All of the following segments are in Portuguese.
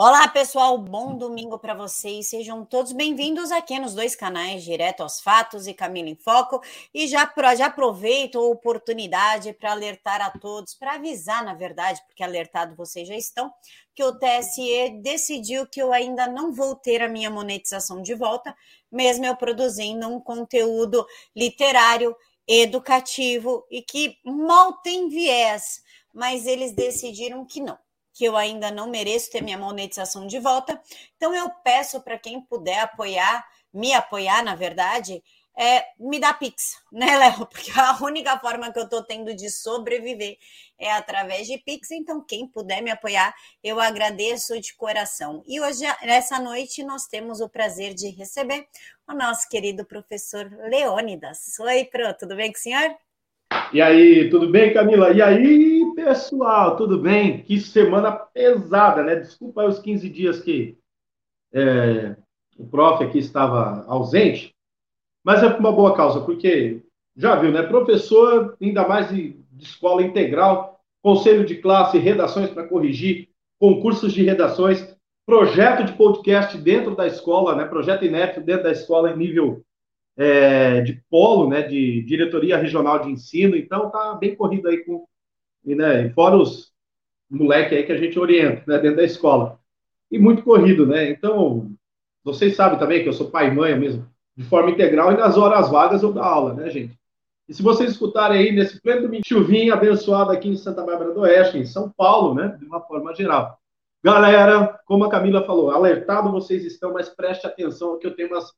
Olá, pessoal, bom domingo para vocês. Sejam todos bem-vindos aqui nos dois canais, Direto aos Fatos e Camila em Foco. E já, já aproveito a oportunidade para alertar a todos, para avisar, na verdade, porque alertado vocês já estão, que o TSE decidiu que eu ainda não vou ter a minha monetização de volta, mesmo eu produzindo um conteúdo literário, educativo e que mal tem viés, mas eles decidiram que não que eu ainda não mereço ter minha monetização de volta. Então eu peço para quem puder apoiar, me apoiar, na verdade, é, me dá Pix, né, Léo? Porque a única forma que eu estou tendo de sobreviver é através de Pix. Então, quem puder me apoiar, eu agradeço de coração. E hoje, nessa noite, nós temos o prazer de receber o nosso querido professor Leônidas. Oi, Pro, tudo bem com o senhor? E aí, tudo bem, Camila? E aí, pessoal, tudo bem? Que semana pesada, né? Desculpa aí os 15 dias que é, o prof aqui estava ausente, mas é por uma boa causa, porque já viu, né? Professor, ainda mais de, de escola integral, conselho de classe, redações para corrigir, concursos de redações, projeto de podcast dentro da escola, né? Projeto inédito dentro da escola em nível é, de polo, né, de diretoria regional de ensino, então tá bem corrido aí com, e, né, fora os moleques aí que a gente orienta, né, dentro da escola. E muito corrido, né, então, vocês sabem também que eu sou pai e mãe mesmo, de forma integral, e nas horas vagas eu dou aula, né, gente? E se vocês escutarem aí nesse pleno domingo, chuvinha abençoado aqui em Santa Bárbara do Oeste, em São Paulo, né, de uma forma geral. Galera, como a Camila falou, alertado vocês estão, mas preste atenção que eu tenho umas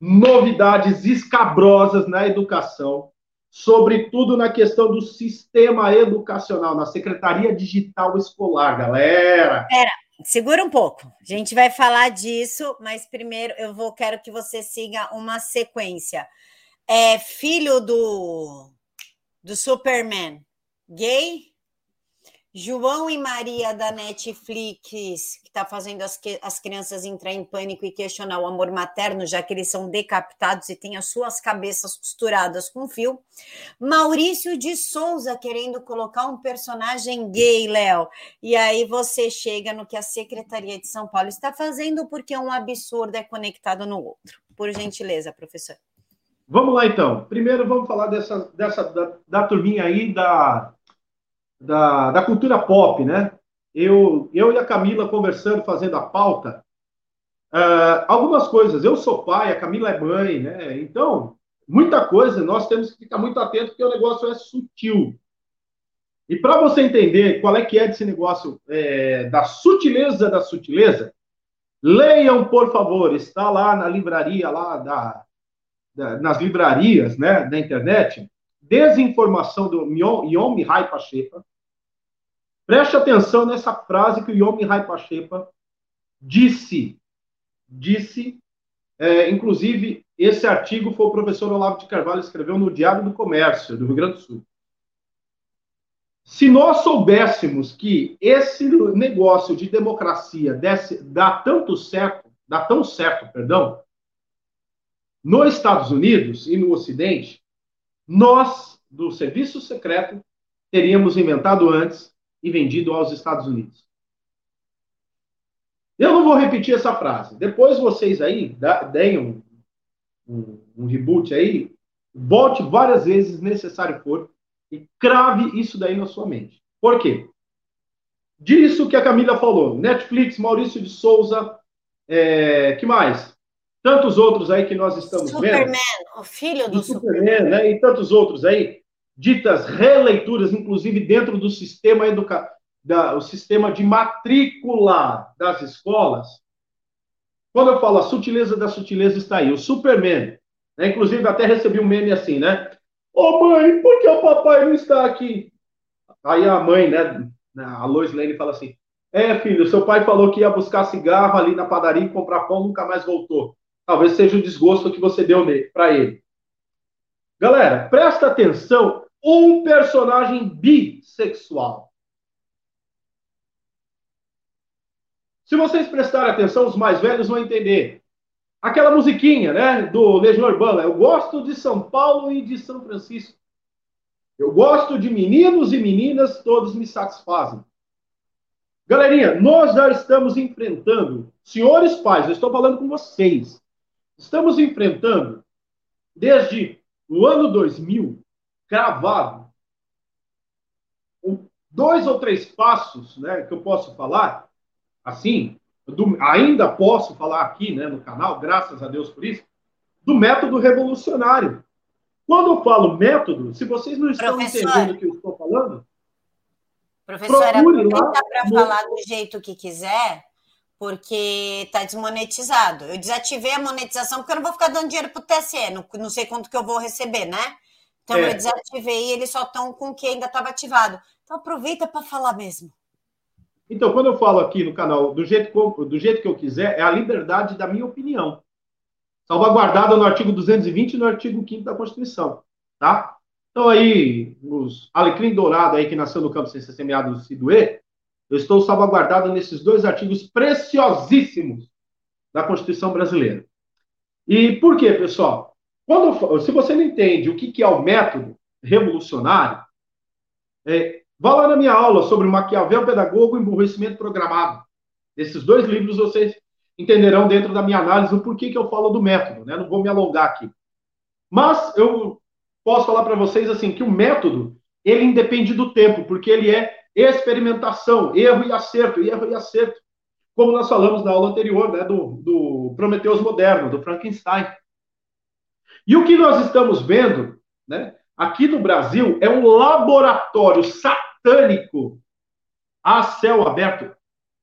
novidades escabrosas na educação, sobretudo na questão do sistema educacional, na Secretaria Digital Escolar, galera. Pera, segura um pouco. A gente vai falar disso, mas primeiro eu vou quero que você siga uma sequência. É filho do do Superman, gay? João e Maria da Netflix, que está fazendo as, as crianças entrar em pânico e questionar o amor materno, já que eles são decapitados e têm as suas cabeças costuradas com fio. Maurício de Souza querendo colocar um personagem gay, Léo. E aí você chega no que a Secretaria de São Paulo está fazendo, porque um absurdo é conectado no outro. Por gentileza, professor. Vamos lá, então. Primeiro, vamos falar dessa, dessa da, da turminha aí da da, da cultura pop, né? Eu, eu e a Camila conversando, fazendo a pauta, uh, algumas coisas. Eu sou pai, a Camila é mãe, né? Então, muita coisa nós temos que ficar muito atento porque o negócio é sutil. E para você entender qual é que é desse negócio é, da sutileza da sutileza, leiam, por favor, está lá na livraria, lá da, da nas livrarias né, da internet, Desinformação do Yom Mihai Pachepa, Preste atenção nessa frase que o Yom Rai Pachepa disse. Disse, é, inclusive, esse artigo foi o professor Olavo de Carvalho escreveu no Diário do Comércio, do Rio Grande do Sul. Se nós soubéssemos que esse negócio de democracia desse, dá tanto certo, dá tão certo, perdão, nos Estados Unidos e no Ocidente, nós, do serviço secreto, teríamos inventado antes e vendido aos Estados Unidos. Eu não vou repetir essa frase. Depois vocês aí deem um, um, um reboot aí, volte várias vezes, necessário for, e crave isso daí na sua mente. Por quê? Disso que a Camila falou, Netflix, Maurício de Souza, é, que mais? Tantos outros aí que nós estamos Superman, vendo. Superman, o filho do Superman, Superman. Né? E tantos outros aí ditas releituras, inclusive dentro do sistema educa... da, o sistema de matrícula das escolas. Quando eu falo a sutileza da sutileza está aí, o Superman. Né? Inclusive, até recebi um meme assim, né? Ô oh, mãe, por que o papai não está aqui? Aí a mãe, né, a Lois Lane fala assim: É, filho, seu pai falou que ia buscar cigarro ali na padaria e comprar pão, nunca mais voltou. Talvez seja o desgosto que você deu para ele. Galera, presta atenção um personagem bissexual. Se vocês prestarem atenção, os mais velhos vão entender. Aquela musiquinha, né, do Legião Urbana. Eu gosto de São Paulo e de São Francisco. Eu gosto de meninos e meninas, todos me satisfazem. Galerinha, nós já estamos enfrentando, senhores pais, eu estou falando com vocês, estamos enfrentando, desde o ano 2000, cravado, dois ou três passos né, que eu posso falar, assim, do, ainda posso falar aqui né, no canal, graças a Deus por isso, do método revolucionário. Quando eu falo método, se vocês não estão Professor, entendendo o que eu estou falando, professora, aproveita para no... falar do jeito que quiser, porque está desmonetizado. Eu desativei a monetização porque eu não vou ficar dando dinheiro para o TSE, não, não sei quanto que eu vou receber, né? Então é. eu desativei e eles só estão com o que ainda estava ativado. Então aproveita para falar mesmo. Então, quando eu falo aqui no canal do jeito, do jeito que eu quiser, é a liberdade da minha opinião. Salvaguardada no artigo 220 e no artigo 5 da Constituição. Tá? Então, aí, os alecrim dourado aí que nasceu no campo sem ser semeado se doer, eu estou salvaguardado nesses dois artigos preciosíssimos da Constituição brasileira. E por quê, pessoal? Quando, se você não entende o que, que é o método revolucionário, é, Vá lá na minha aula sobre Maquiavel Pedagogo e Emburrecimento Programado. Esses dois livros vocês entenderão dentro da minha análise o porquê que eu falo do método, né? Não vou me alongar aqui. Mas eu posso falar para vocês assim que o método ele independe do tempo, porque ele é experimentação, erro e acerto, erro e acerto. Como nós falamos na aula anterior, né, do, do Prometeus moderno, do Frankenstein. E o que nós estamos vendo, né, aqui no Brasil é um laboratório satânico a céu aberto,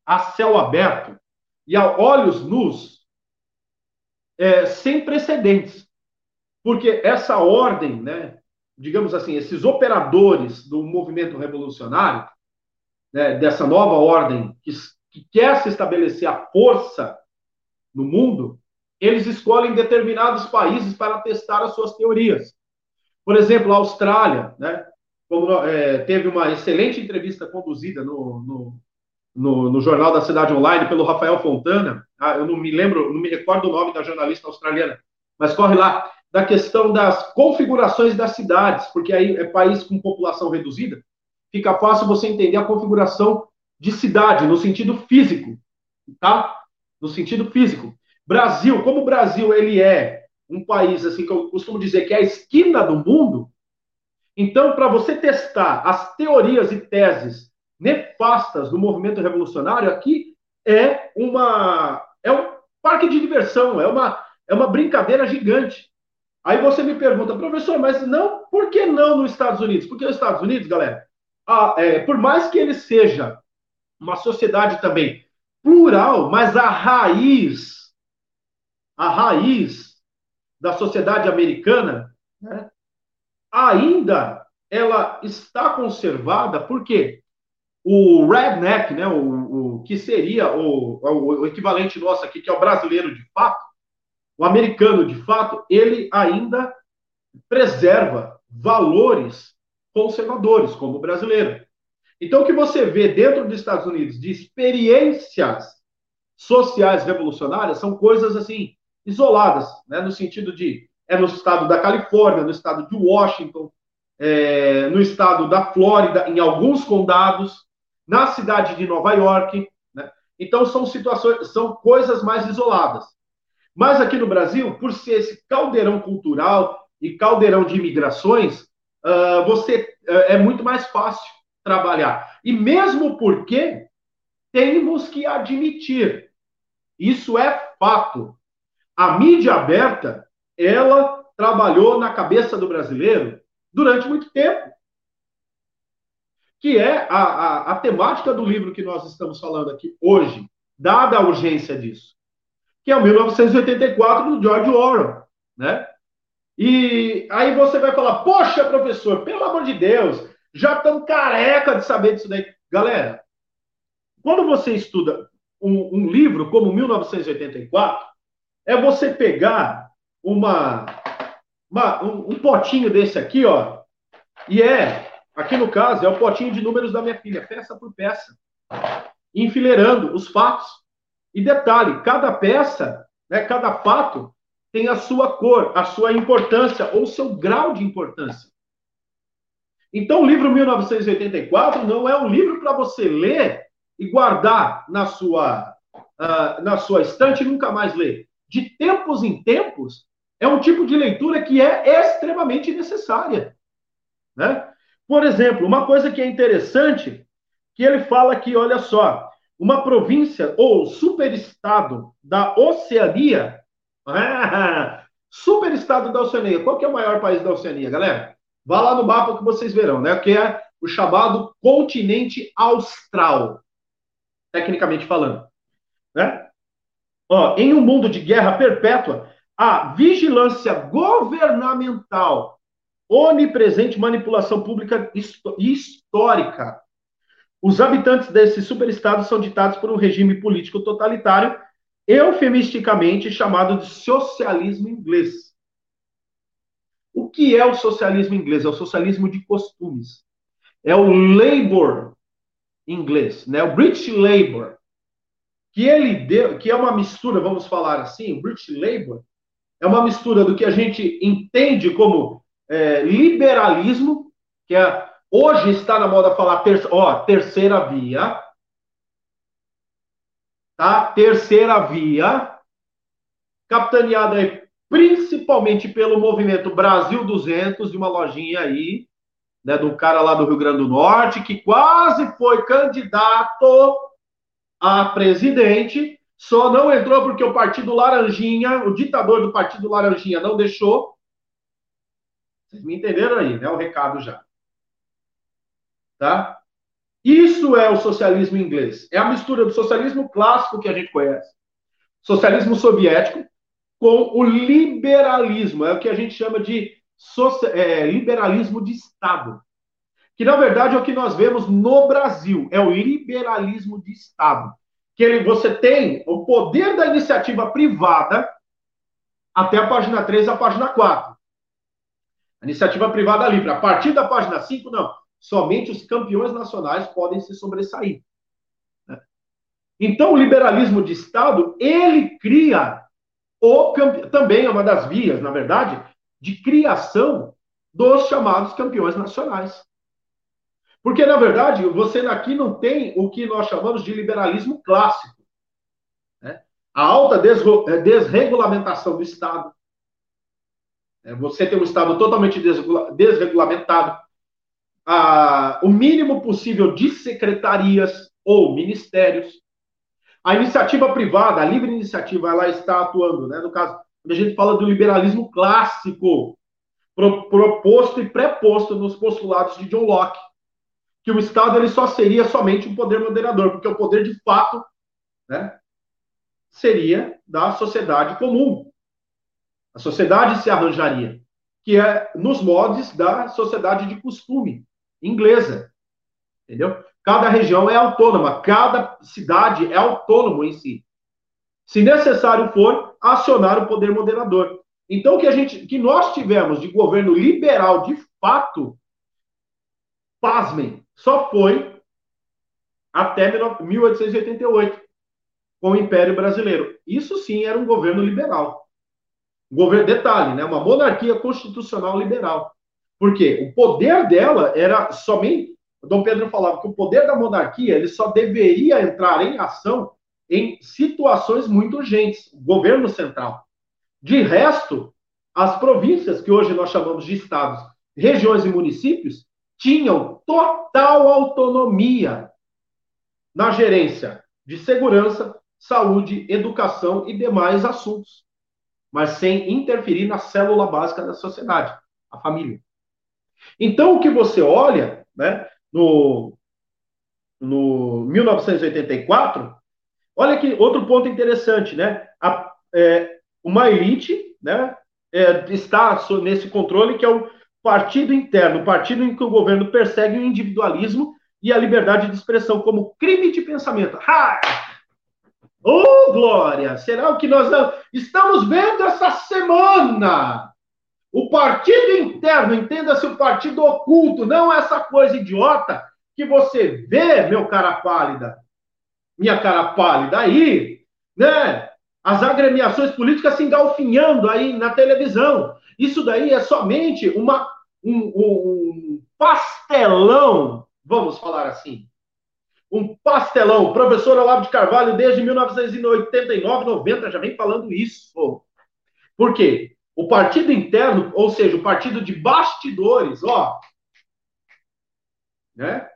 a céu aberto e a olhos nus, é, sem precedentes. Porque essa ordem, né, digamos assim, esses operadores do movimento revolucionário, né, dessa nova ordem que, que quer se estabelecer a força no mundo, eles escolhem determinados países para testar as suas teorias. Por exemplo, a Austrália, né? como é, teve uma excelente entrevista conduzida no, no, no, no, Jornal da Cidade Online pelo Rafael Fontana, ah, eu não me lembro, não me recordo o nome da jornalista australiana, mas corre lá, da questão das configurações das cidades, porque aí é país com população reduzida, fica fácil você entender a configuração de cidade, no sentido físico, tá? No sentido físico. Brasil, como o Brasil ele é um país assim que eu costumo dizer que é a esquina do mundo, então, para você testar as teorias e teses nefastas do movimento revolucionário, aqui é uma é um parque de diversão, é uma é uma brincadeira gigante. Aí você me pergunta, professor, mas não, por que não nos Estados Unidos? Porque os Estados Unidos, galera, a, é, por mais que ele seja uma sociedade também plural, mas a raiz, a raiz da sociedade americana, né, ainda ela está conservada porque o redneck, né, o, o que seria o, o, equivalente nosso aqui, que é o brasileiro de fato, o americano de fato, ele ainda preserva valores conservadores, como o brasileiro. Então, o que você vê dentro dos Estados Unidos de experiências sociais revolucionárias são coisas assim isoladas, né, no sentido de é no estado da Califórnia, no estado de Washington, é, no estado da Flórida, em alguns condados, na cidade de Nova York. Né? Então são situações, são coisas mais isoladas. Mas aqui no Brasil, por ser esse caldeirão cultural e caldeirão de imigrações, uh, você uh, é muito mais fácil trabalhar. E mesmo porque temos que admitir, isso é fato. A mídia aberta ela trabalhou na cabeça do brasileiro durante muito tempo. Que é a, a, a temática do livro que nós estamos falando aqui hoje, dada a urgência disso. Que é o 1984 do George Orwell, né? E aí você vai falar, poxa, professor, pelo amor de Deus, já estão careca de saber disso daí. Galera, quando você estuda um, um livro como 1984, é você pegar uma, uma um, um, potinho desse aqui, ó, e é, aqui no caso, é o potinho de números da minha filha, peça por peça, enfileirando os fatos. E detalhe, cada peça, né, cada fato tem a sua cor, a sua importância ou seu grau de importância. Então, o livro 1984 não é um livro para você ler e guardar na sua, uh, na sua estante e nunca mais ler. De tempos em tempos, é um tipo de leitura que é extremamente necessária. Né? Por exemplo, uma coisa que é interessante, que ele fala que, olha só, uma província ou superestado da Oceania, superestado da Oceania, qual que é o maior país da Oceania, galera? Vá lá no mapa que vocês verão, né? Que é o chamado continente austral, tecnicamente falando, né? Ó, em um mundo de guerra perpétua, a vigilância governamental onipresente manipulação pública histórica. Os habitantes desse superestado são ditados por um regime político totalitário, eufemisticamente chamado de socialismo inglês. O que é o socialismo inglês? É o socialismo de costumes. É o labor inglês, né? O British Labour, que ele deu, que é uma mistura, vamos falar assim, o British Labour é uma mistura do que a gente entende como é, liberalismo, que é, hoje está na moda falar ter, ó, terceira via, tá? Terceira via, capitaneada principalmente pelo movimento Brasil 200, de uma lojinha aí, né, do cara lá do Rio Grande do Norte, que quase foi candidato a presidente, só não entrou porque o Partido Laranjinha, o ditador do Partido Laranjinha não deixou, vocês me entenderam aí, né? O recado já. Tá? Isso é o socialismo inglês. É a mistura do socialismo clássico que a gente conhece, socialismo soviético, com o liberalismo. É o que a gente chama de é, liberalismo de Estado. Que, na verdade, é o que nós vemos no Brasil. É o liberalismo de Estado. Que ele, você tem o poder da iniciativa privada até a página 3 a página 4. Iniciativa privada livre. A partir da página 5, não. Somente os campeões nacionais podem se sobressair. Né? Então, o liberalismo de Estado, ele cria o também é uma das vias, na verdade, de criação dos chamados campeões nacionais. Porque, na verdade, você aqui não tem o que nós chamamos de liberalismo clássico. Né? A alta eh, desregulamentação do Estado, é, você tem um Estado totalmente desregulamentado. A, o mínimo possível de secretarias ou ministérios. A iniciativa privada, a livre iniciativa, ela está atuando, né? No caso, a gente fala do liberalismo clássico, pro, proposto e preposto nos postulados de John Locke, que o Estado ele só seria somente um poder moderador, porque o poder de fato, né, seria da sociedade comum, a sociedade se arranjaria, que é nos modos da sociedade de costume inglesa. Entendeu? Cada região é autônoma, cada cidade é autônomo em si. Se necessário for, acionar o poder moderador. Então, que a gente, que nós tivemos de governo liberal de fato, pasmem, só foi até 1888, com o Império Brasileiro. Isso sim era um governo liberal governo, detalhe, né, uma monarquia constitucional liberal. Por quê? O poder dela era somente. Dom Pedro falava que o poder da monarquia ele só deveria entrar em ação em situações muito urgentes, governo central. De resto, as províncias, que hoje nós chamamos de estados, regiões e municípios, tinham total autonomia na gerência de segurança, saúde, educação e demais assuntos mas sem interferir na célula básica da sociedade, a família. Então, o que você olha, né, no, no 1984, olha que outro ponto interessante, né? A, é, uma elite, né, é, está nesse controle que é o partido interno, partido em que o governo persegue o individualismo e a liberdade de expressão como crime de pensamento. Ha! Oh, glória! Será o que nós estamos vendo essa semana? O partido interno, entenda-se o partido oculto, não essa coisa idiota que você vê, meu cara pálida, minha cara pálida aí, né? As agremiações políticas se engalfinhando aí na televisão. Isso daí é somente uma, um, um pastelão, vamos falar assim. Um pastelão. O professor Olavo de Carvalho, desde 1989, 90, já vem falando isso. Por quê? O partido interno, ou seja, o partido de bastidores, ó, né?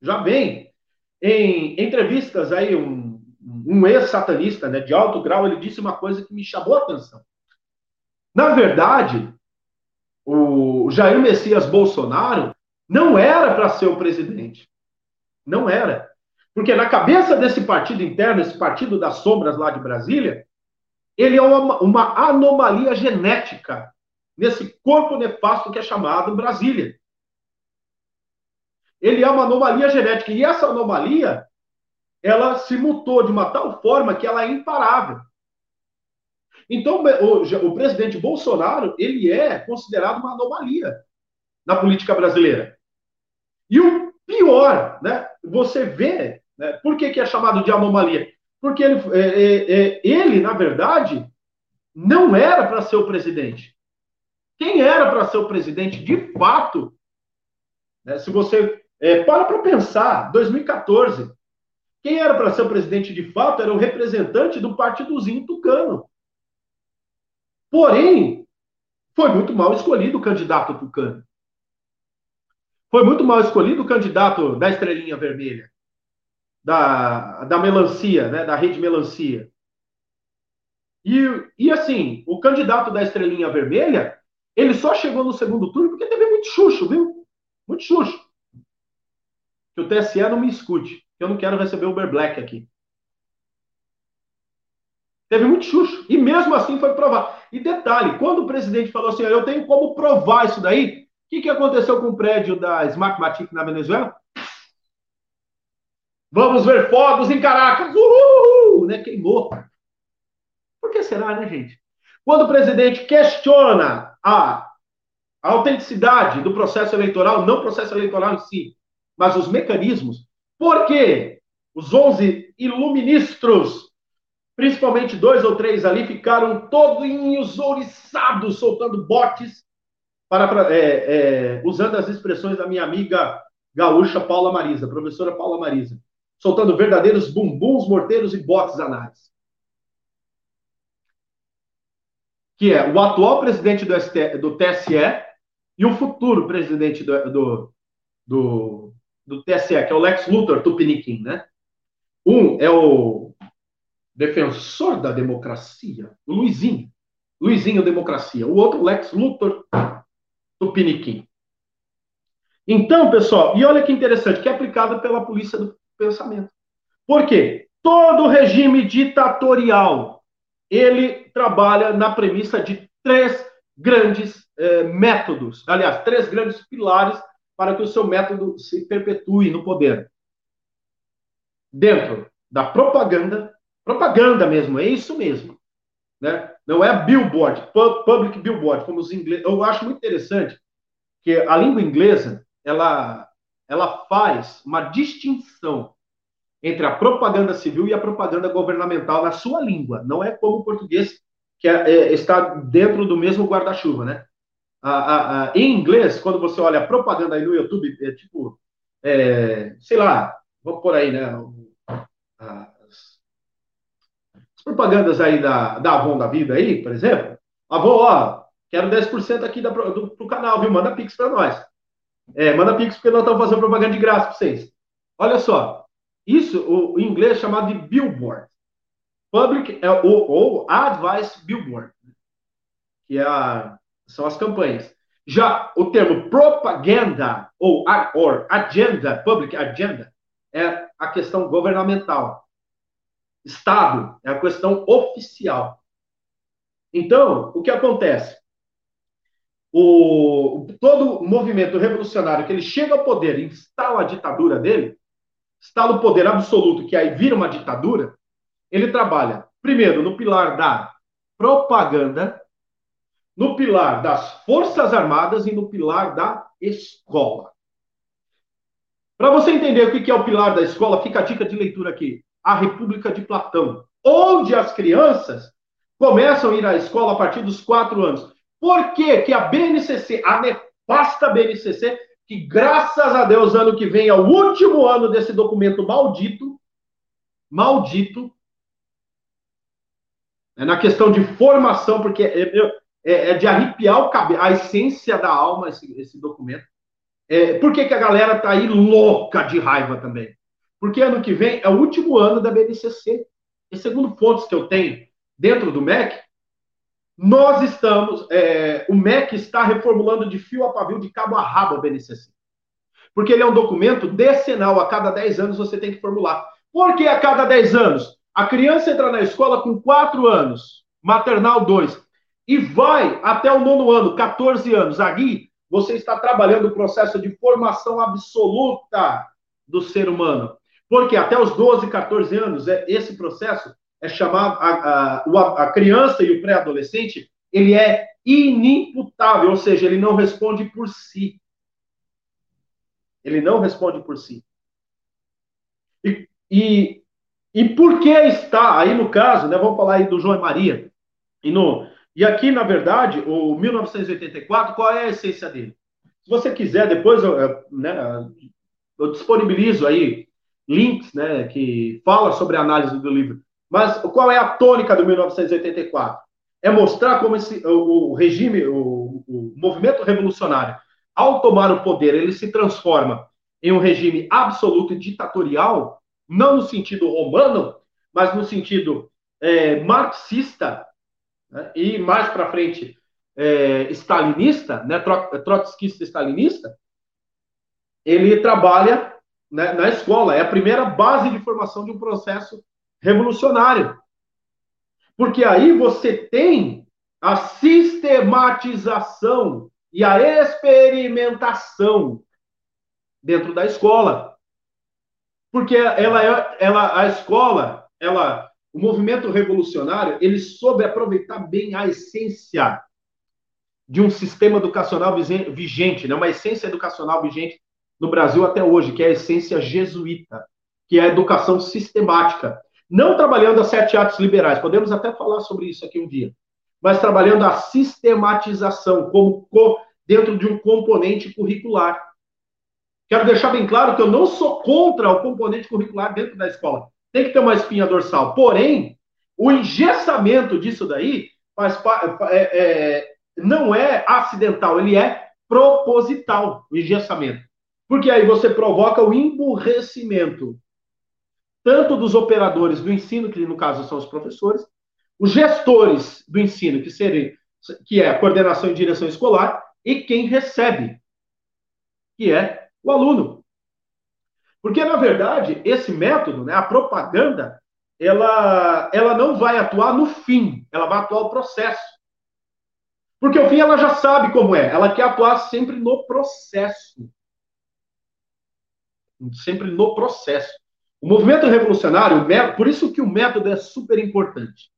Já vem em entrevistas aí um, um ex-satanista, né, de alto grau, ele disse uma coisa que me chamou a atenção. Na verdade, o Jair Messias Bolsonaro não era para ser o presidente. Não era. Porque na cabeça desse partido interno, esse partido das sombras lá de Brasília, ele é uma, uma anomalia genética nesse corpo nefasto que é chamado Brasília. Ele é uma anomalia genética. E essa anomalia, ela se mutou de uma tal forma que ela é imparável. Então, o, o presidente Bolsonaro, ele é considerado uma anomalia na política brasileira. E o pior, né? Você vê, né, por que, que é chamado de anomalia? Porque ele, é, é, é, ele na verdade, não era para ser o presidente. Quem era para ser o presidente, de fato, né, se você é, para para pensar, 2014, quem era para ser o presidente de fato era o representante do partidozinho tucano. Porém, foi muito mal escolhido o candidato tucano. Foi muito mal escolhido o candidato da estrelinha vermelha da, da melancia, né, da rede melancia. E, e assim, o candidato da estrelinha vermelha, ele só chegou no segundo turno porque teve muito chucho, viu? Muito chucho. Que o TSE não me escute, que eu não quero receber o Uber Black aqui. Teve muito chucho. E mesmo assim foi provar. E detalhe, quando o presidente falou assim, eu tenho como provar isso daí, o que, que aconteceu com o prédio da Smartmatic na Venezuela? Vamos ver fogos em Caracas. Uhul! Né? Queimou. Por que será, né, gente? Quando o presidente questiona a, a autenticidade do processo eleitoral, não o processo eleitoral em si, mas os mecanismos, por que os 11 iluministros, principalmente dois ou três ali, ficaram todos ouriçados, soltando botes, para, é, é, usando as expressões da minha amiga gaúcha Paula Marisa, professora Paula Marisa soltando verdadeiros bumbuns, morteiros e botes anais. Que é o atual presidente do, ST, do TSE e o futuro presidente do, do, do, do TSE, que é o Lex Luthor Tupiniquim, né? Um é o defensor da democracia, o Luizinho. Luizinho Democracia. O outro, Lex Luthor Tupiniquim. Então, pessoal, e olha que interessante, que é aplicado pela polícia do, pensamento. Por quê? Todo regime ditatorial, ele trabalha na premissa de três grandes eh, métodos, aliás, três grandes pilares para que o seu método se perpetue no poder. Dentro da propaganda, propaganda mesmo, é isso mesmo. Né? Não é billboard, public billboard, como os ingleses. Eu acho muito interessante que a língua inglesa, ela ela faz uma distinção entre a propaganda civil e a propaganda governamental na sua língua. Não é como o português, que é, é, está dentro do mesmo guarda-chuva, né? em inglês, quando você olha a propaganda aí no YouTube, é tipo, é, sei lá, vamos por aí, né? As, as propagandas aí da, da Avon da vida aí, por exemplo. Avon, ó, quero 10% aqui da, do, canal, viu? Manda Pix para nós. É, manda Pix porque nós estamos fazendo propaganda de graça para vocês. Olha só, isso o, em inglês é chamado de billboard. Public é, ou, ou Advice Billboard, que é a, são as campanhas. Já o termo propaganda ou or agenda, public agenda, é a questão governamental. Estado é a questão oficial. Então, o que acontece? o, todo movimento revolucionário que ele chega ao poder e instala a ditadura dele, instala o poder absoluto, que aí vira uma ditadura, ele trabalha, primeiro, no pilar da propaganda, no pilar das Forças Armadas e no pilar da escola. Para você entender o que é o pilar da escola, fica a dica de leitura aqui. A República de Platão. onde as crianças começam a ir à escola a partir dos quatro anos. Por que que a BNCC, a nefasta BNCC, que graças a Deus ano que vem é o último ano desse documento maldito, maldito, é na questão de formação, porque é, é, é de arrepiar o cabelo, a essência da alma esse, esse documento. É, por que, que a galera tá aí louca de raiva também? Porque ano que vem é o último ano da BNCC. E segundo fontes que eu tenho dentro do MEC, nós estamos, é, o MEC está reformulando de fio a pavio, de cabo a rabo a BNCC. Porque ele é um documento decenal, a cada 10 anos você tem que formular. Por que a cada 10 anos? A criança entra na escola com 4 anos, maternal 2, e vai até o nono ano, 14 anos. Ali você está trabalhando o processo de formação absoluta do ser humano. Porque até os 12, 14 anos, é, esse processo é chamado, a, a, a criança e o pré-adolescente, ele é inimputável, ou seja, ele não responde por si. Ele não responde por si. E, e, e por que está, aí no caso, né, vamos falar aí do João e Maria, e, no, e aqui, na verdade, o 1984, qual é a essência dele? Se você quiser, depois eu, né, eu disponibilizo aí links, né, que fala sobre a análise do livro. Mas qual é a tônica do 1984? É mostrar como esse, o, o regime, o, o movimento revolucionário, ao tomar o poder, ele se transforma em um regime absoluto e ditatorial, não no sentido romano, mas no sentido é, marxista né, e mais para frente é, stalinista, né, trotskista-stalinista, ele trabalha né, na escola. É a primeira base de formação de um processo revolucionário. Porque aí você tem a sistematização e a experimentação dentro da escola. Porque ela é, ela, a escola, ela, o movimento revolucionário, ele soube aproveitar bem a essência de um sistema educacional vigente, né? uma essência educacional vigente no Brasil até hoje, que é a essência jesuíta, que é a educação sistemática. Não trabalhando as sete artes liberais, podemos até falar sobre isso aqui um dia, mas trabalhando a sistematização como dentro de um componente curricular. Quero deixar bem claro que eu não sou contra o componente curricular dentro da escola. Tem que ter uma espinha dorsal. Porém, o engessamento disso daí faz, é, é, não é acidental, ele é proposital, o engessamento. Porque aí você provoca o emburrecimento, tanto dos operadores do ensino, que no caso são os professores, os gestores do ensino, que, serem, que é a coordenação e direção escolar, e quem recebe, que é o aluno. Porque, na verdade, esse método, né, a propaganda, ela, ela não vai atuar no fim, ela vai atuar no processo. Porque o fim ela já sabe como é, ela quer atuar sempre no processo sempre no processo. O movimento revolucionário, por isso que o método é super importante.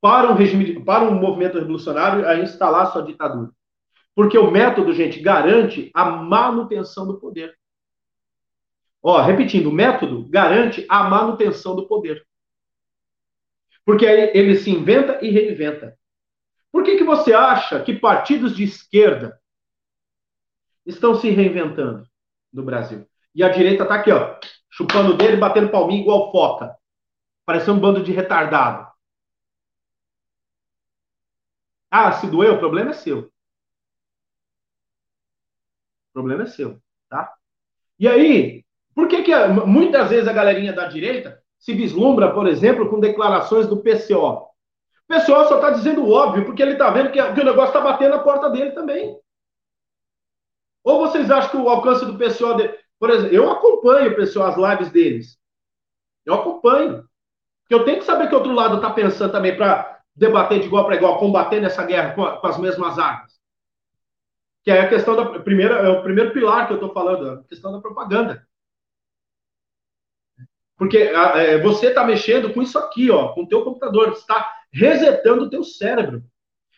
Para um regime, para um movimento revolucionário a instalar sua ditadura. Porque o método, gente, garante a manutenção do poder. Ó, repetindo, o método garante a manutenção do poder. Porque aí ele se inventa e reinventa. Por que, que você acha que partidos de esquerda estão se reinventando no Brasil? E a direita tá aqui, ó, chupando dedo e batendo palminho igual foca. Parecendo um bando de retardado. Ah, se doeu, o problema é seu. O problema é seu, tá? E aí, por que que muitas vezes a galerinha da direita se vislumbra, por exemplo, com declarações do PCO? O PCO só está dizendo o óbvio, porque ele está vendo que, que o negócio está batendo na porta dele também. Ou vocês acham que o alcance do PCO de, por exemplo, eu acompanho, pessoal, as lives deles. Eu acompanho. Porque eu tenho que saber que o outro lado está pensando também para debater de igual para igual, combater nessa guerra com, a, com, as mesmas armas. Que é a questão da primeira, é o primeiro pilar que eu estou falando, a questão da propaganda. Porque é, você está mexendo com isso aqui, ó, com o teu computador, está resetando o teu cérebro.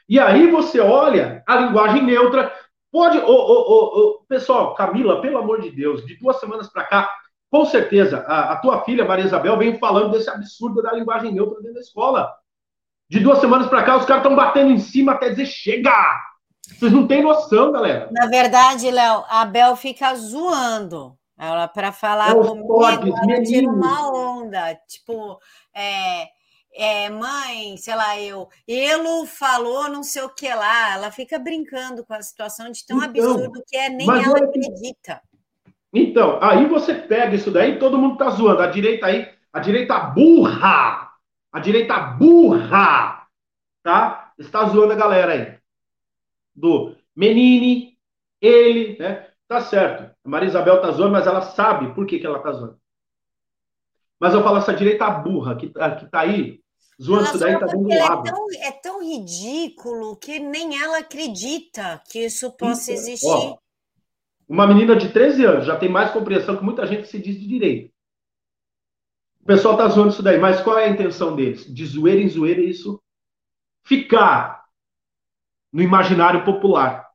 E aí você olha a linguagem neutra, Pode, ô, ô, ô, pessoal, Camila, pelo amor de Deus, de duas semanas para cá, com certeza, a, a, tua filha, Maria Isabel, vem falando desse absurdo da linguagem neutra dentro da escola. De duas semanas para cá, os caras estão batendo em cima até dizer chega! Vocês não têm noção, galera. Na verdade, Léo, a Bel fica zoando. Ela, para falar é comigo, ela tira uma onda. Tipo, é, é, mãe, sei lá, eu, ele falou não sei o que lá. Ela fica brincando com a situação de tão então, absurdo que é, nem ela acredita. Então, aí você pega isso daí, todo mundo tá zoando. A direita aí, a direita burra! A direita burra! Tá? Está zoando a galera aí. Do Menini, ele, né? Tá certo. A Maria Isabel tá zoando, mas ela sabe por que, que ela tá zoando. Mas eu falo, essa direita burra que, que tá aí, zoando isso daí, tá dando lado. É tão, é tão ridículo que nem ela acredita que isso possa isso, existir. Ó, uma menina de 13 anos já tem mais compreensão que muita gente se diz de direito. O pessoal tá zoando isso daí, mas qual é a intenção deles? De zoeira em zoeira isso ficar no imaginário popular.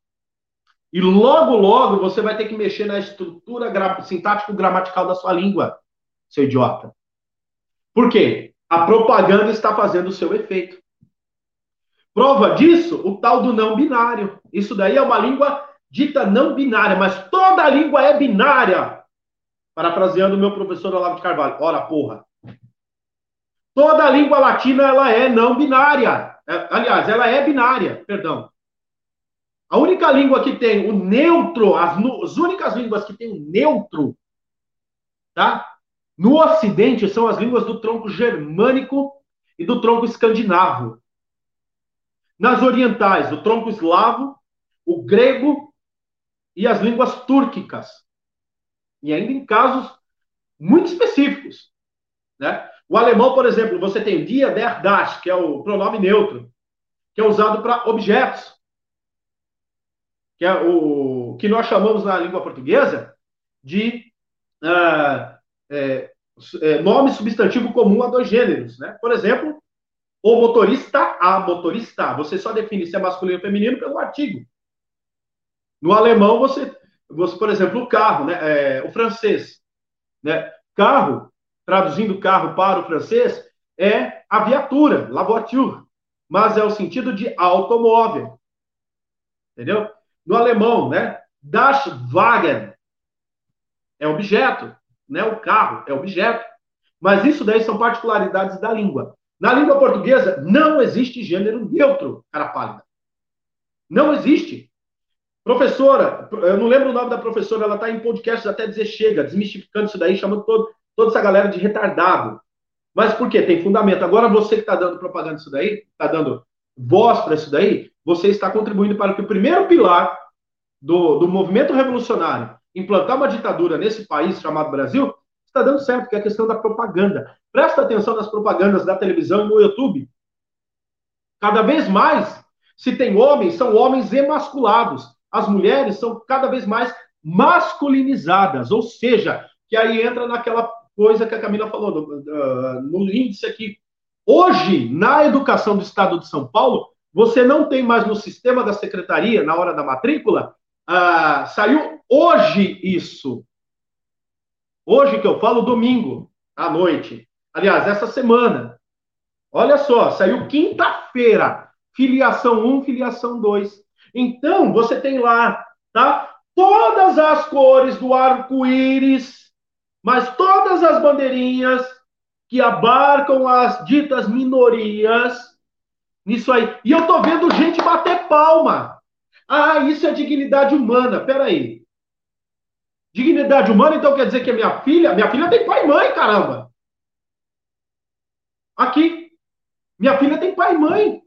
E logo, logo você vai ter que mexer na estrutura gra sintático-gramatical da sua língua, seu idiota. Por quê? A propaganda está fazendo o seu efeito. Prova disso, o tal do não binário. Isso daí é uma língua dita não binária, mas toda língua é binária. Parafraseando o meu professor Olavo de Carvalho. Ora, porra. Toda língua latina ela é não binária. É, aliás, ela é binária, perdão. A única língua que tem o neutro, as, as únicas línguas que tem o neutro, tá? No Ocidente são as línguas do tronco germânico e do tronco escandinavo. Nas orientais, o tronco eslavo, o grego e as línguas túrquicas. E ainda em casos muito específicos. Né? O alemão, por exemplo, você tem dia, der, das, que é o pronome neutro, que é usado para objetos que é o que nós chamamos na língua portuguesa de uh, é, é, nome substantivo comum a dois gêneros. Né? Por exemplo, o motorista, a motorista. Você só define se é masculino ou feminino pelo artigo. No alemão, você, você por exemplo, o carro, né? É, o francês. Né? Carro, traduzindo carro para o francês, é a viatura, la voiture. Mas é o sentido de automóvel. Entendeu? No alemão, né? Das Wagen é objeto, né? O carro é objeto. Mas isso daí são particularidades da língua. Na língua portuguesa não existe gênero neutro, cara pálida. Não existe. Professora, eu não lembro o nome da professora, ela está em podcast até dizer chega, desmistificando isso daí, chamando todo, toda essa galera de retardado. Mas por quê? Tem fundamento. Agora você que está dando propaganda isso daí, está dando voz para isso daí, você está contribuindo para que o primeiro pilar do, do movimento revolucionário implantar uma ditadura nesse país chamado Brasil está dando certo, que é a questão da propaganda. Presta atenção nas propagandas da televisão e no YouTube. Cada vez mais, se tem homens, são homens emasculados. As mulheres são cada vez mais masculinizadas, ou seja, que aí entra naquela coisa que a Camila falou, no, no índice aqui. Hoje, na educação do Estado de São Paulo, você não tem mais no sistema da secretaria, na hora da matrícula, ah, saiu hoje isso. Hoje que eu falo, domingo, à noite. Aliás, essa semana. Olha só, saiu quinta-feira. Filiação 1, filiação 2. Então, você tem lá, tá? Todas as cores do arco-íris, mas todas as bandeirinhas que abarcam as ditas minorias nisso aí. E eu tô vendo gente bater palma. Ah, isso é dignidade humana. Peraí. Dignidade humana, então quer dizer que a minha filha, minha filha tem pai e mãe, caramba. Aqui. Minha filha tem pai e mãe.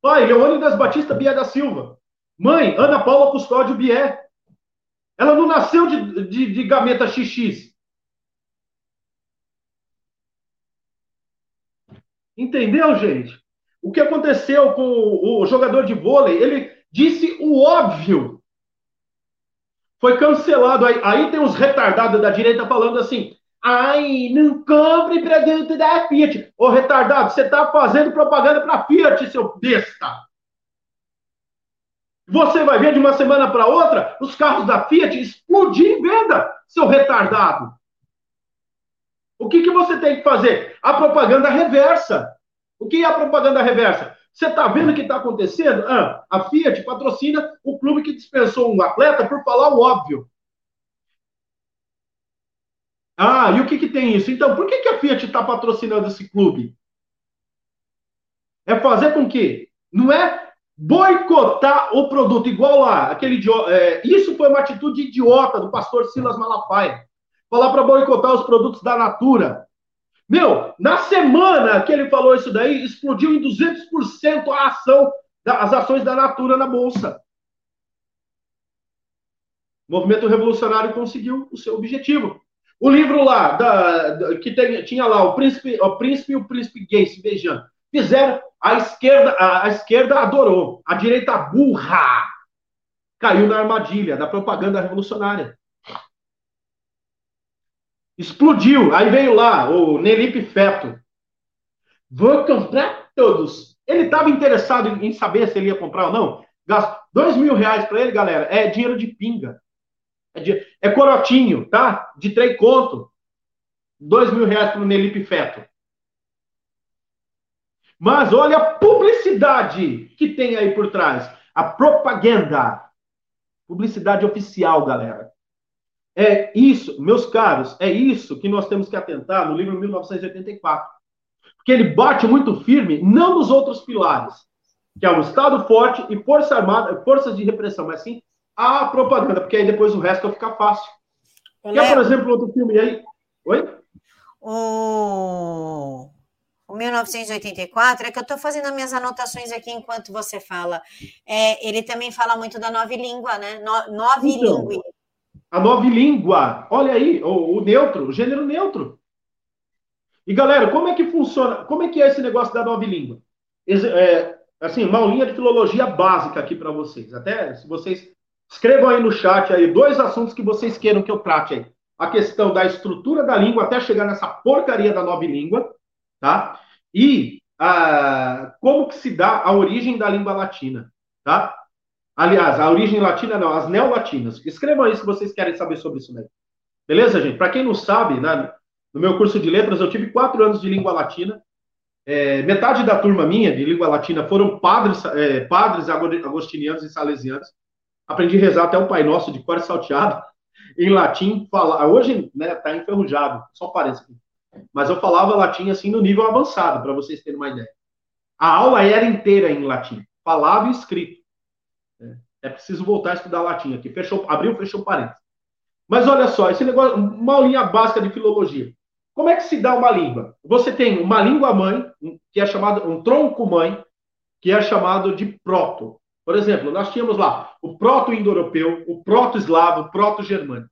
Pai, Leônidas Batista Bié da Silva. Mãe, Ana Paula Custódio Bié. Ela não nasceu de, de, de gameta XX. Entendeu, gente? O que aconteceu com o jogador de vôlei? Ele disse o óbvio. Foi cancelado. Aí, aí tem os retardados da direita falando assim: ai, não compre produto da Fiat. Ô retardado, você está fazendo propaganda para Fiat, seu besta. Você vai ver de uma semana para outra os carros da Fiat explodir em venda, seu retardado. O que, que você tem que fazer? A propaganda reversa. O que é a propaganda reversa? Você está vendo o que está acontecendo? Ah, a Fiat patrocina o clube que dispensou um atleta por falar o óbvio. Ah, e o que, que tem isso? Então, por que, que a Fiat está patrocinando esse clube? É fazer com que não é boicotar o produto, igual lá, aquele idiota. É, isso foi uma atitude idiota do pastor Silas Malafaia. Falar para boicotar os produtos da Natura. Meu, na semana que ele falou isso daí, explodiu em 200% a ação, as ações da Natura na Bolsa. O movimento revolucionário conseguiu o seu objetivo. O livro lá, da, da que tem, tinha lá o príncipe, o príncipe e o príncipe gay se beijando. Fizeram, a esquerda, a, a esquerda adorou, a direita burra caiu na armadilha da propaganda revolucionária. Explodiu. Aí veio lá o Nelipe Feto. Vou comprar todos. Ele estava interessado em saber se ele ia comprar ou não. Gastou dois mil reais para ele, galera. É dinheiro de pinga. É, é corotinho, tá? De três conto. Dois mil reais para o Nelipe Feto. Mas olha a publicidade que tem aí por trás. A propaganda. Publicidade oficial, galera. É isso, meus caros, é isso que nós temos que atentar no livro 1984. Porque ele bate muito firme, não nos outros pilares, que é o Estado forte e Força Armada, forças de repressão, mas sim a propaganda, porque aí depois o resto fica fácil. Quer, por exemplo, outro filme aí? Oi? O... o 1984 é que eu estou fazendo as minhas anotações aqui enquanto você fala. É, ele também fala muito da nova língua, né? No, nova então, língua. A nova língua. Olha aí, o, o neutro, o gênero neutro. E galera, como é que funciona? Como é que é esse negócio da nova língua? É, assim, uma aulinha de filologia básica aqui para vocês. Até se vocês Escrevam aí no chat aí dois assuntos que vocês queiram que eu trate aí. A questão da estrutura da língua até chegar nessa porcaria da nova língua, tá? E ah, como que se dá a origem da língua latina, tá? Aliás, a origem latina não, as neolatinas. Escrevam aí se vocês querem saber sobre isso daí. Beleza, gente? Para quem não sabe, né, no meu curso de letras eu tive quatro anos de língua latina. É, metade da turma minha de língua latina foram padres, é, padres agostinianos e salesianos aprendi a rezar até o Pai Nosso de cor salteado, em latim, fala, hoje né, tá enferrujado, só parece. Mas eu falava latim assim no nível avançado, para vocês terem uma ideia. A aula era inteira em latim, falado e escrito. É, preciso voltar a estudar latim aqui. Fechou, abriu, fechou parênteses. Mas olha só, esse negócio, uma aulinha básica de filologia. Como é que se dá uma língua? Você tem uma língua mãe, que é chamado um tronco mãe, que é chamado de proto. Por exemplo, nós tínhamos lá o proto-indo-europeu, o proto-eslavo, o proto-germânico.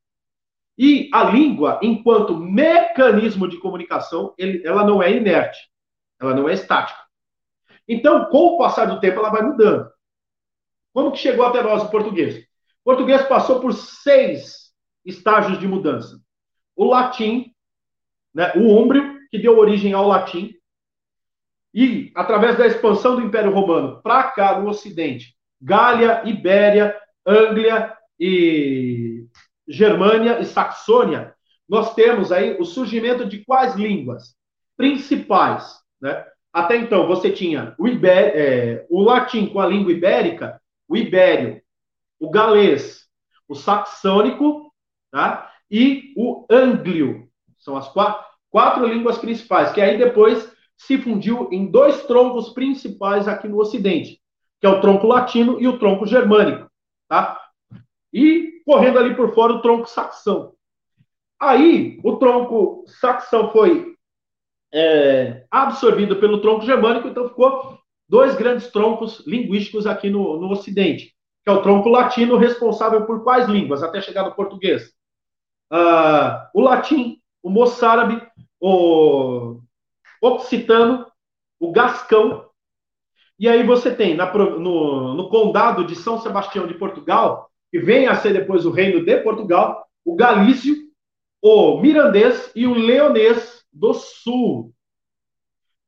E a língua, enquanto mecanismo de comunicação, ele, ela não é inerte, ela não é estática. Então, com o passar do tempo, ela vai mudando. Como que chegou até nós o português? O português passou por seis estágios de mudança. O latim, né, o úmbrio, que deu origem ao latim, e através da expansão do Império Romano para cá no Ocidente, Gália, Ibéria, Anglia e Germânia e Saxônia, nós temos aí o surgimento de quais línguas principais, né? Até então você tinha o, Ibé é, o latim com a língua ibérica, o ibério, o galês, o saxônico, tá? E o ânglio. São as quatro, quatro línguas principais, que aí depois se fundiu em dois troncos principais aqui no Ocidente, que é o tronco latino e o tronco germânico, tá? E correndo ali por fora o tronco saxão. Aí o tronco saxão foi é, absorvido pelo tronco germânico, então ficou dois grandes troncos linguísticos aqui no, no Ocidente, que é o tronco latino responsável por quais línguas até chegar no português? Ah, o latim, o moçárabe, o occitano, o gascão e aí você tem na, no, no condado de São Sebastião de Portugal, que vem a ser depois o reino de Portugal, o galício, o mirandês e o leonês do sul.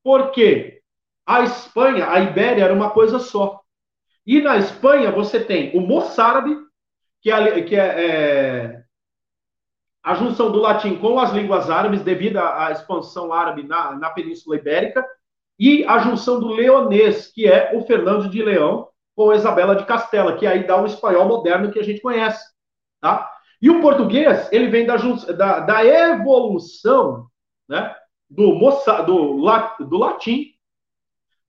Por quê? A Espanha, a Ibéria era uma coisa só. E na Espanha você tem o moçárabe, que é, que é, é a junção do latim com as línguas árabes devido à, expansão árabe na, na Península Ibérica, e a junção do leonês, que é o Fernando de Leão com Isabela de Castela, que aí dá o espanhol moderno que a gente conhece, tá? E o português, ele vem da, da, da evolução né, do, moça, do, do latim,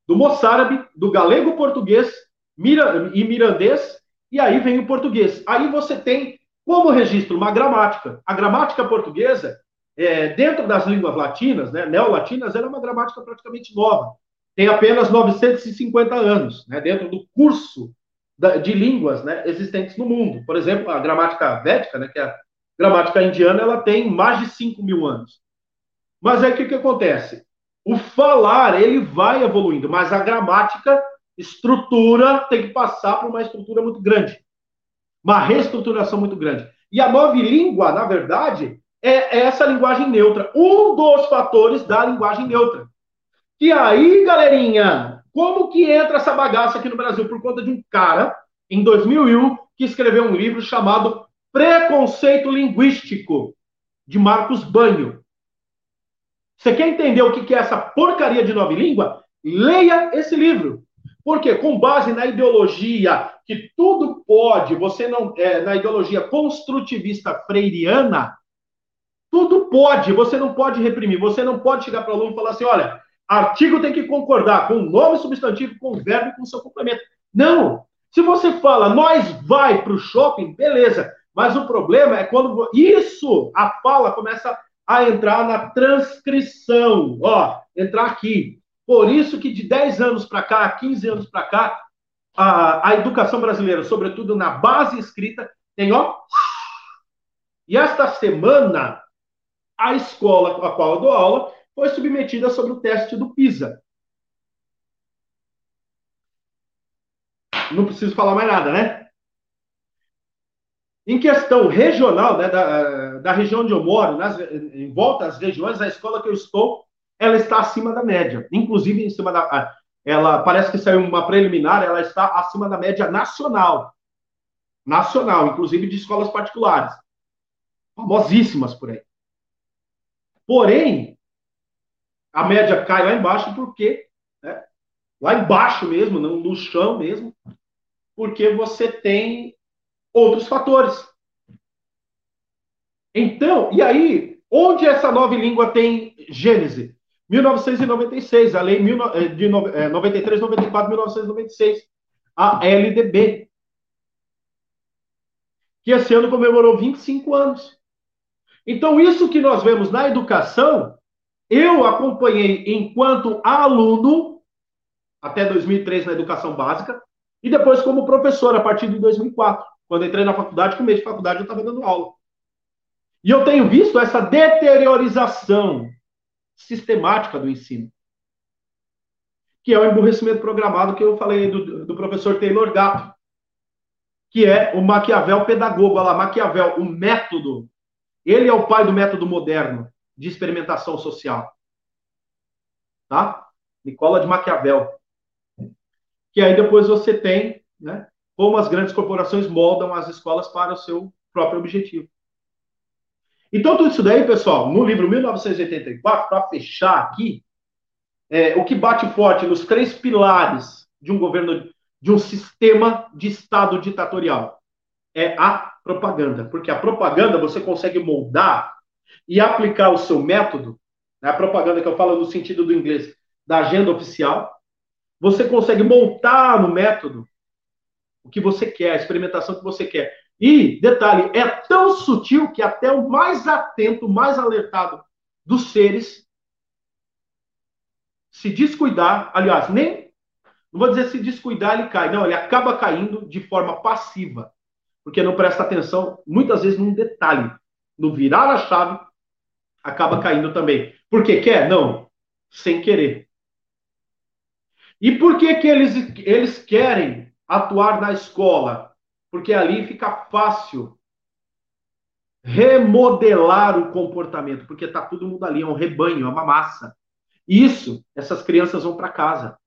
do moçárabe, do galego-português mira, e mirandês, e aí vem o português. Aí você tem como registro uma gramática. A gramática portuguesa, é, dentro das línguas latinas, né, neolatinas, ela é uma gramática praticamente nova. Tem apenas 950 anos, né, dentro do curso de línguas né, existentes no mundo. Por exemplo, a gramática védica, né, que é a gramática indiana, ela tem mais de 5 mil anos. Mas aí o que, que acontece? O falar, ele vai evoluindo, mas a gramática, estrutura, tem que passar por uma estrutura muito grande. Uma reestruturação muito grande. E a nova língua, na verdade, é essa linguagem neutra. Um dos fatores da linguagem neutra. E aí, galerinha, como que entra essa bagaça aqui no Brasil? Por conta de um cara, em 2001, que escreveu um livro chamado Preconceito Linguístico, de Marcos Banho. Você quer entender o que é essa porcaria de nova língua? Leia esse livro. Porque com base na ideologia que tudo pode, você não é, na ideologia construtivista freiriana, tudo pode, você não pode reprimir, você não pode chegar para o aluno e falar assim, olha, Artigo tem que concordar com o nome substantivo, com o verbo e com o seu complemento. Não! Se você fala, nós vai para o shopping, beleza. Mas o problema é quando isso, a fala começa a entrar na transcrição. Ó, entrar aqui. Por isso que de 10 anos para cá, 15 anos para cá, a, a educação brasileira, sobretudo na base escrita, tem ó. E esta semana, a escola a qual eu dou aula foi submetida sobre o teste do PISA. Não preciso falar mais nada, né? Em questão regional, né, da, da região onde eu moro, nas, em volta às regiões, a escola que eu estou, ela está acima da média. Inclusive, em cima da. Ela parece que saiu uma preliminar, ela está acima da média nacional. Nacional, inclusive de escolas particulares. Famosíssimas por aí. Porém, a média cai lá embaixo porque, né, lá embaixo mesmo, no chão mesmo, porque você tem outros fatores. Então, e aí, onde essa nova língua tem gênese? 1996, a lei eh, de 93, 94, 1996, a LDB, que esse ano comemorou 25 anos. Então, isso que nós vemos na educação eu acompanhei enquanto aluno, até 2003 na educação básica, e depois como professor a partir de 2004. Quando entrei na faculdade, com mês de faculdade, eu estava dando aula. E eu tenho visto essa deteriorização sistemática do ensino. Que é o emburrecimento programado que eu falei do, do professor Taylor Gatto, que é o Maquiavel pedagogo. Olha lá, Maquiavel, o método. Ele é o pai do método moderno de experimentação social. Tá? Nicola de Maquiavel. Que aí depois você tem, né, como as grandes corporações moldam as escolas para o seu próprio objetivo. Então, tudo isso daí, pessoal, no livro 1984, para fechar aqui, é, o que bate forte nos três pilares de um governo, de um sistema de Estado ditatorial é a propaganda. Porque a propaganda você consegue moldar e aplicar o seu método, né, a propaganda que eu falo no sentido do inglês, da agenda oficial, você consegue montar no método o que você quer, a experimentação que você quer. E, detalhe, é tão sutil que até o mais atento, mais alertado dos seres, se descuidar, aliás, nem, não vou dizer se descuidar, ele cai, não, ele acaba caindo de forma passiva, porque não presta atenção, muitas vezes, num detalhe, no virar a chave acaba caindo também. Porque quer? Não. Sem querer. E por que, que eles, eles querem atuar na escola? Porque ali fica fácil remodelar o comportamento, porque está todo mundo ali, é um rebanho, é uma massa. Isso, essas crianças vão para casa.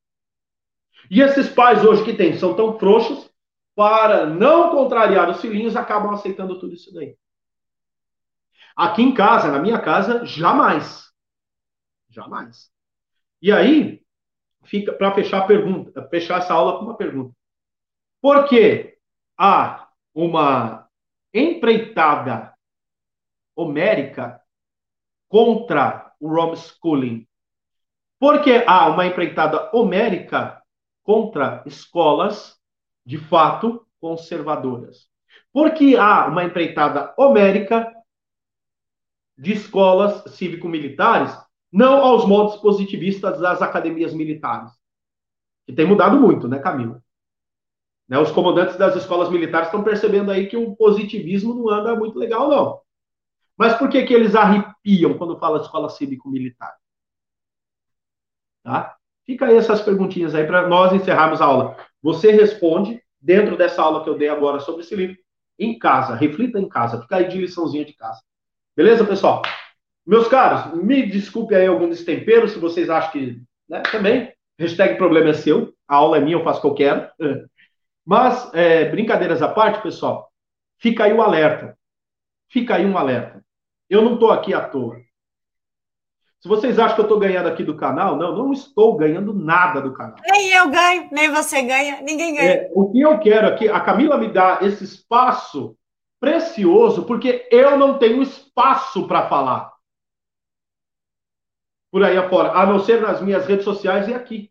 E esses pais hoje que tem são tão frouxos, para não contrariar os filhinhos, acabam aceitando tudo isso daí. Aqui em casa, na minha casa, jamais. Jamais. E aí, fica para fechar a pergunta, fechar essa aula com uma pergunta. Por que há uma empreitada homérica contra o homeschooling? Por que há uma empreitada homérica contra escolas de fato conservadoras? Por que há uma empreitada homérica de escolas cívico-militares, não aos modos positivistas das academias militares? Que tem mudado muito, né, Camila? Né, os comandantes das escolas militares estão percebendo aí que o positivismo não anda muito legal, não. Mas por que, que eles arrepiam quando fala de escola cívico-militar? Tá? Fica aí essas perguntinhas aí para nós encerrarmos a aula. Você responde dentro dessa aula que eu dei agora sobre esse livro, em casa, reflita em casa, fica aí de liçãozinha de casa. Beleza, pessoal? Meus caros, me desculpe aí algum destempero, se vocês acham que, né, também, hashtag problema é seu, a aula é minha, eu faço o que eu quero. Mas, é, brincadeiras à parte, pessoal, fica aí o alerta. Fica aí um alerta. Eu não estou aqui à toa. Se vocês acham que eu estou ganhando aqui do canal, não, não estou ganhando nada do canal. Nem eu ganho, nem você ganha, ninguém ganha. É, o que eu quero aqui, a Camila me dá esse espaço precioso, porque eu não tenho espaço para falar. Por aí afora, a não ser nas minhas redes sociais e aqui.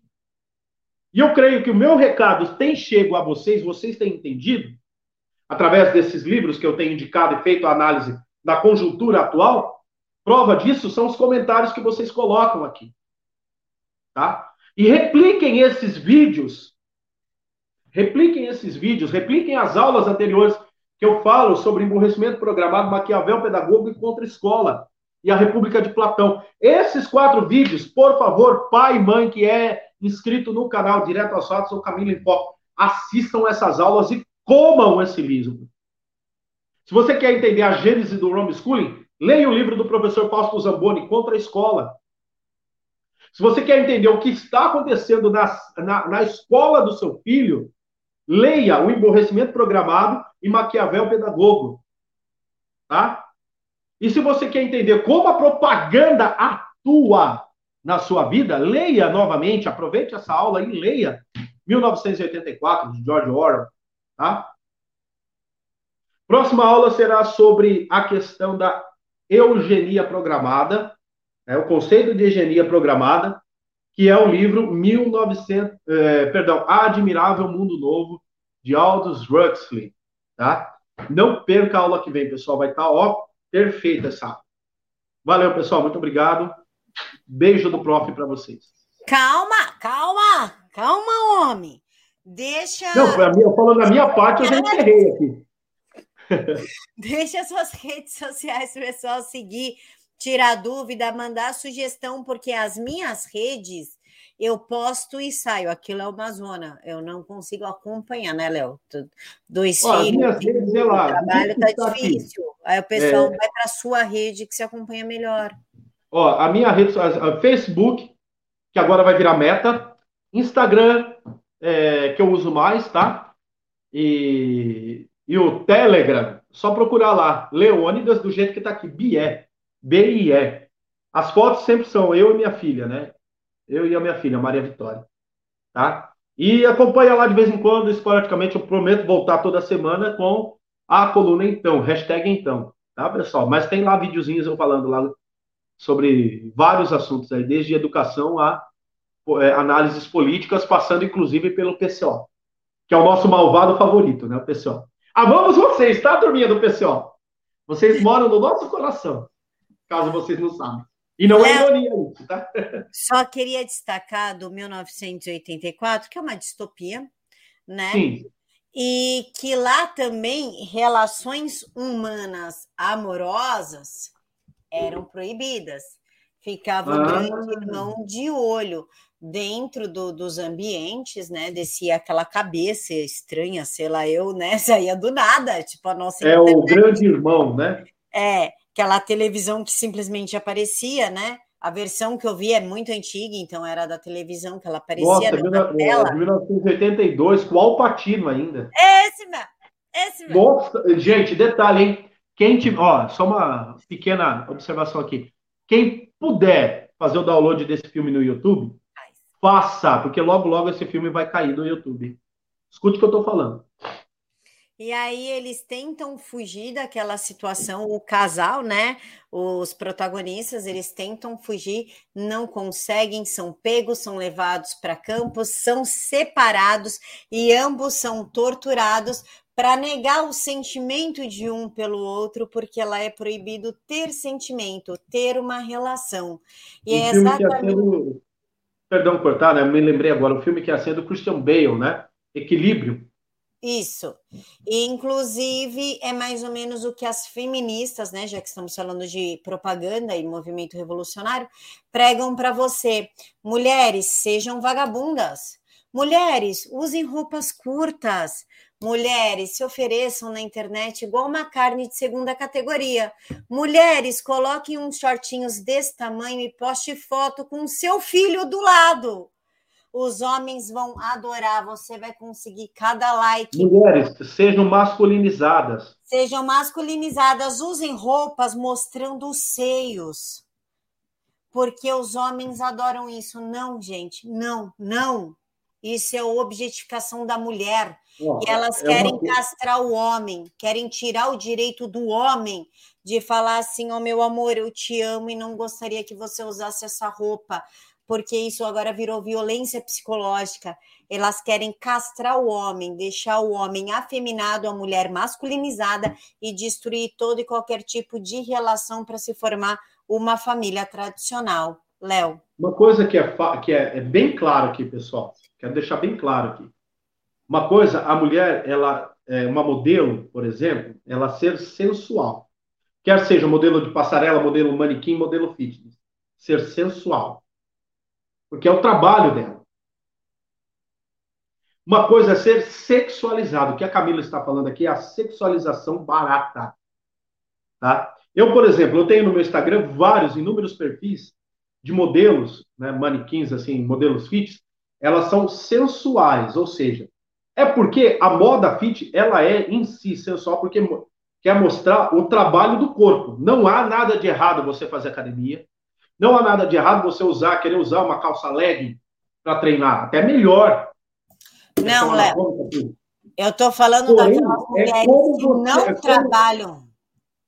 E eu creio que o meu recado tem chego a vocês, vocês têm entendido, através desses livros que eu tenho indicado e feito a análise da conjuntura atual, Prova disso são os comentários que vocês colocam aqui. Tá? E repliquem esses vídeos. Repliquem esses vídeos, repliquem as aulas anteriores que eu falo sobre emburrecimento programado, Maquiavel pedagogo e contra-escola e a República de Platão. Esses quatro vídeos, por favor, pai e mãe que é inscrito no canal Direto aos Fatos ou Camila em Foco, assistam essas aulas e comam esse livro. Se você quer entender a gênese do homeschooling, Leia o livro do professor Fausto Zamboni, Contra a Escola. Se você quer entender o que está acontecendo na, na, na escola do seu filho, leia O Emborrecimento Programado e Maquiavel Pedagogo. Tá? E se você quer entender como a propaganda atua na sua vida, leia novamente, aproveite essa aula e leia 1984, de George Orwell. Tá? Próxima aula será sobre a questão da Eugenia Programada, é o conceito de eugenia programada, que é o livro 1900, é, perdão, A Admirável Mundo Novo de Aldous Huxley, tá? Não perca a aula que vem, pessoal, vai estar tá, ó perfeita essa aula. Valeu, pessoal, muito obrigado. Beijo do prof para vocês. Calma, calma, calma, homem. Deixa. Não, para mim, falando da minha parte, eu já encerrei aqui. Deixa suas redes sociais para o pessoal seguir, tirar dúvida, mandar sugestão, porque as minhas redes eu posto e saio. Aquilo é uma zona. Eu não consigo acompanhar, né, Léo? Dois Ó, filhos, redes, o lá, trabalho tá difícil. Aqui. Aí o pessoal é... vai para a sua rede que se acompanha melhor. Ó, a minha rede, a Facebook, que agora vai virar meta, Instagram, é, que eu uso mais, tá? E e o Telegram, só procurar lá, Leônidas, do jeito que está aqui, Bié, B-I-E. As fotos sempre são eu e minha filha, né? Eu e a minha filha, Maria Vitória. Tá? E acompanha lá de vez em quando, esporadicamente, eu prometo voltar toda semana com a coluna então, hashtag então, tá, pessoal? Mas tem lá videozinhos eu falando lá sobre vários assuntos aí, desde educação a é, análises políticas, passando inclusive pelo PCO, que é o nosso malvado favorito, né, o PCO. Amamos vocês, tá, turminha do PCO? Vocês moram no nosso coração, caso vocês não sabem. E não é, é ironia isso, tá? Só queria destacar do 1984, que é uma distopia, né? Sim. E que lá também relações humanas amorosas eram proibidas. Ficava o ah. grande irmão de olho dentro do, dos ambientes, né? Descia aquela cabeça estranha, sei lá, eu, né? Saía do nada, tipo a nossa. É internet. o grande irmão, né? É, aquela televisão que simplesmente aparecia, né? A versão que eu vi é muito antiga, então era da televisão, que ela aparecia Nossa, na tela. É, 1982, com o Alpatino ainda. É esse mesmo. Esse mesmo. Nossa, gente, detalhe, hein? Quem te, ó, só uma pequena observação aqui. Quem puder fazer o download desse filme no YouTube, faça, porque logo logo esse filme vai cair no YouTube. Escute o que eu estou falando. E aí eles tentam fugir daquela situação, o casal, né? Os protagonistas, eles tentam fugir, não conseguem, são pegos, são levados para campos, são separados e ambos são torturados para negar o sentimento de um pelo outro, porque ela é proibido ter sentimento, ter uma relação. E é exatamente. Perdão cortar, né? Me lembrei agora, o filme que ia ser do Christian Bale, né? Equilíbrio. Isso. E, inclusive, é mais ou menos o que as feministas, né, já que estamos falando de propaganda e movimento revolucionário, pregam para você. Mulheres, sejam vagabundas. Mulheres, usem roupas curtas. Mulheres, se ofereçam na internet igual uma carne de segunda categoria. Mulheres, coloquem uns shortinhos desse tamanho e poste foto com seu filho do lado os homens vão adorar, você vai conseguir cada like. Mulheres, sejam masculinizadas. Sejam masculinizadas, usem roupas mostrando os seios. Porque os homens adoram isso. Não, gente, não, não. Isso é a objetificação da mulher. E elas é querem castrar o homem, querem tirar o direito do homem de falar assim: Ó, oh, meu amor, eu te amo e não gostaria que você usasse essa roupa porque isso agora virou violência psicológica. Elas querem castrar o homem, deixar o homem afeminado, a mulher masculinizada e destruir todo e qualquer tipo de relação para se formar uma família tradicional. Léo. Uma coisa que, é, que é, é bem claro aqui, pessoal, quero deixar bem claro aqui. Uma coisa, a mulher, ela é uma modelo, por exemplo, ela ser sensual. Quer seja modelo de passarela, modelo manequim, modelo fitness. Ser sensual porque é o trabalho dela. Uma coisa é ser sexualizado. O que a Camila está falando aqui é a sexualização barata. Tá? Eu, por exemplo, eu tenho no meu Instagram vários, inúmeros perfis de modelos, né, manequins, assim, modelos fit, elas são sensuais, ou seja, é porque a moda fit, ela é em si sensual, porque quer mostrar o trabalho do corpo. Não há nada de errado você fazer academia, não há nada de errado você usar, querer usar uma calça leg para treinar. Até melhor. Não, Léo. Eu estou falando Porém, daquelas é mulheres é que você, não é trabalham.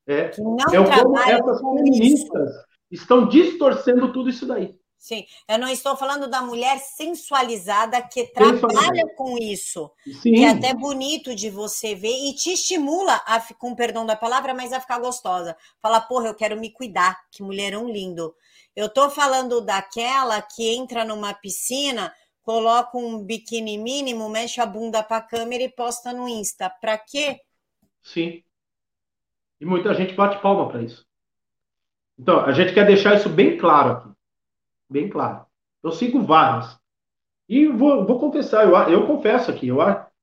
É, que não é trabalham essas feministas. Estão distorcendo tudo isso daí. Sim, eu não estou falando da mulher sensualizada que trabalha com isso. Sim. Que é até bonito de você ver e te estimula, a, com perdão da palavra, mas a ficar gostosa. Falar, porra, eu quero me cuidar, que mulherão lindo. Eu estou falando daquela que entra numa piscina, coloca um biquíni mínimo, mexe a bunda para a câmera e posta no Insta. Para quê? Sim. E muita gente bate palma para isso. Então, a gente quer deixar isso bem claro aqui. Bem claro. Eu sigo várias. E vou, vou confessar, eu, eu confesso aqui, eu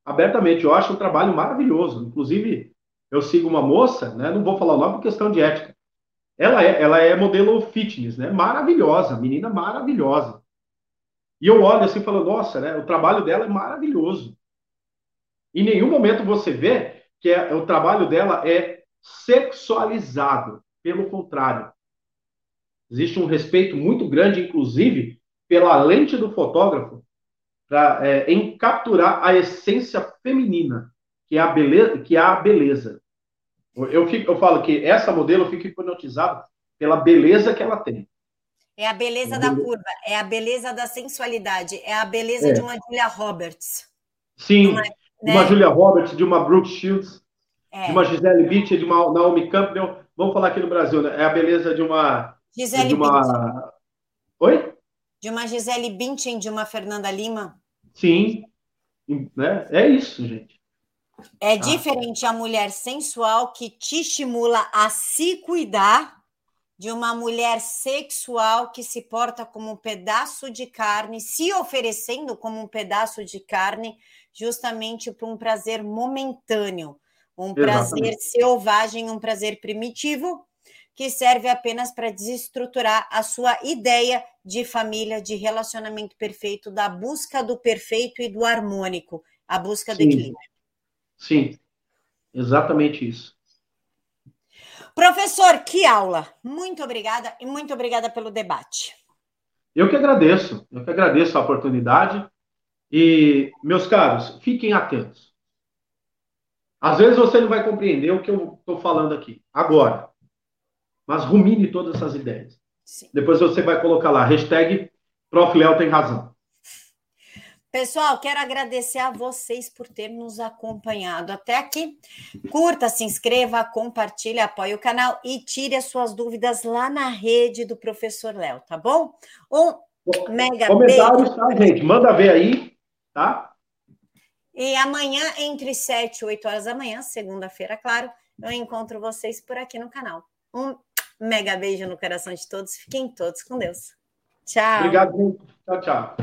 abertamente, eu acho um trabalho maravilhoso. Inclusive, eu sigo uma moça, né, não vou falar o nome por questão de ética, ela é, ela é modelo fitness, né? Maravilhosa, menina maravilhosa. E eu olho assim e falo, nossa, né? O trabalho dela é maravilhoso. Em nenhum momento você vê que é, o trabalho dela é sexualizado. Pelo contrário. Existe um respeito muito grande, inclusive, pela lente do fotógrafo, pra, é, em capturar a essência feminina, que é a beleza. Que é a beleza. Eu, fico, eu falo que essa modelo eu fico hipnotizado pela beleza que ela tem. É a beleza é da curva, é a beleza da sensualidade, é a beleza é. de uma Julia Roberts. Sim, uma, né? de uma Julia Roberts, de uma Brooke Shields, é. de uma Gisele Bündchen, de uma Naomi Campbell. Vamos falar aqui no Brasil, né? É a beleza de uma... Gisele de uma... Oi? De uma Gisele Bündchen, de uma Fernanda Lima. Sim, né? é isso, gente. É ah. diferente a mulher sensual que te estimula a se cuidar de uma mulher sexual que se porta como um pedaço de carne, se oferecendo como um pedaço de carne, justamente para um prazer momentâneo, um Exatamente. prazer selvagem, um prazer primitivo, que serve apenas para desestruturar a sua ideia de família, de relacionamento perfeito, da busca do perfeito e do harmônico, a busca Sim. do equilíbrio. Sim, exatamente isso. Professor, que aula! Muito obrigada e muito obrigada pelo debate. Eu que agradeço, eu que agradeço a oportunidade. E, meus caros, fiquem atentos. Às vezes você não vai compreender o que eu estou falando aqui, agora. Mas rumine todas essas ideias. Sim. Depois você vai colocar lá, hashtag Prof. Léo tem razão. Pessoal, quero agradecer a vocês por ter nos acompanhado até aqui. Curta, se inscreva, compartilhe, apoie o canal e tire as suas dúvidas lá na rede do professor Léo, tá bom? Um mega Comentários, beijo. tá, gente? Manda ver aí, tá? E amanhã, entre 7 e 8 horas da manhã, segunda-feira, claro, eu encontro vocês por aqui no canal. Um mega beijo no coração de todos. Fiquem todos com Deus. Tchau. Obrigado. Tchau, tchau.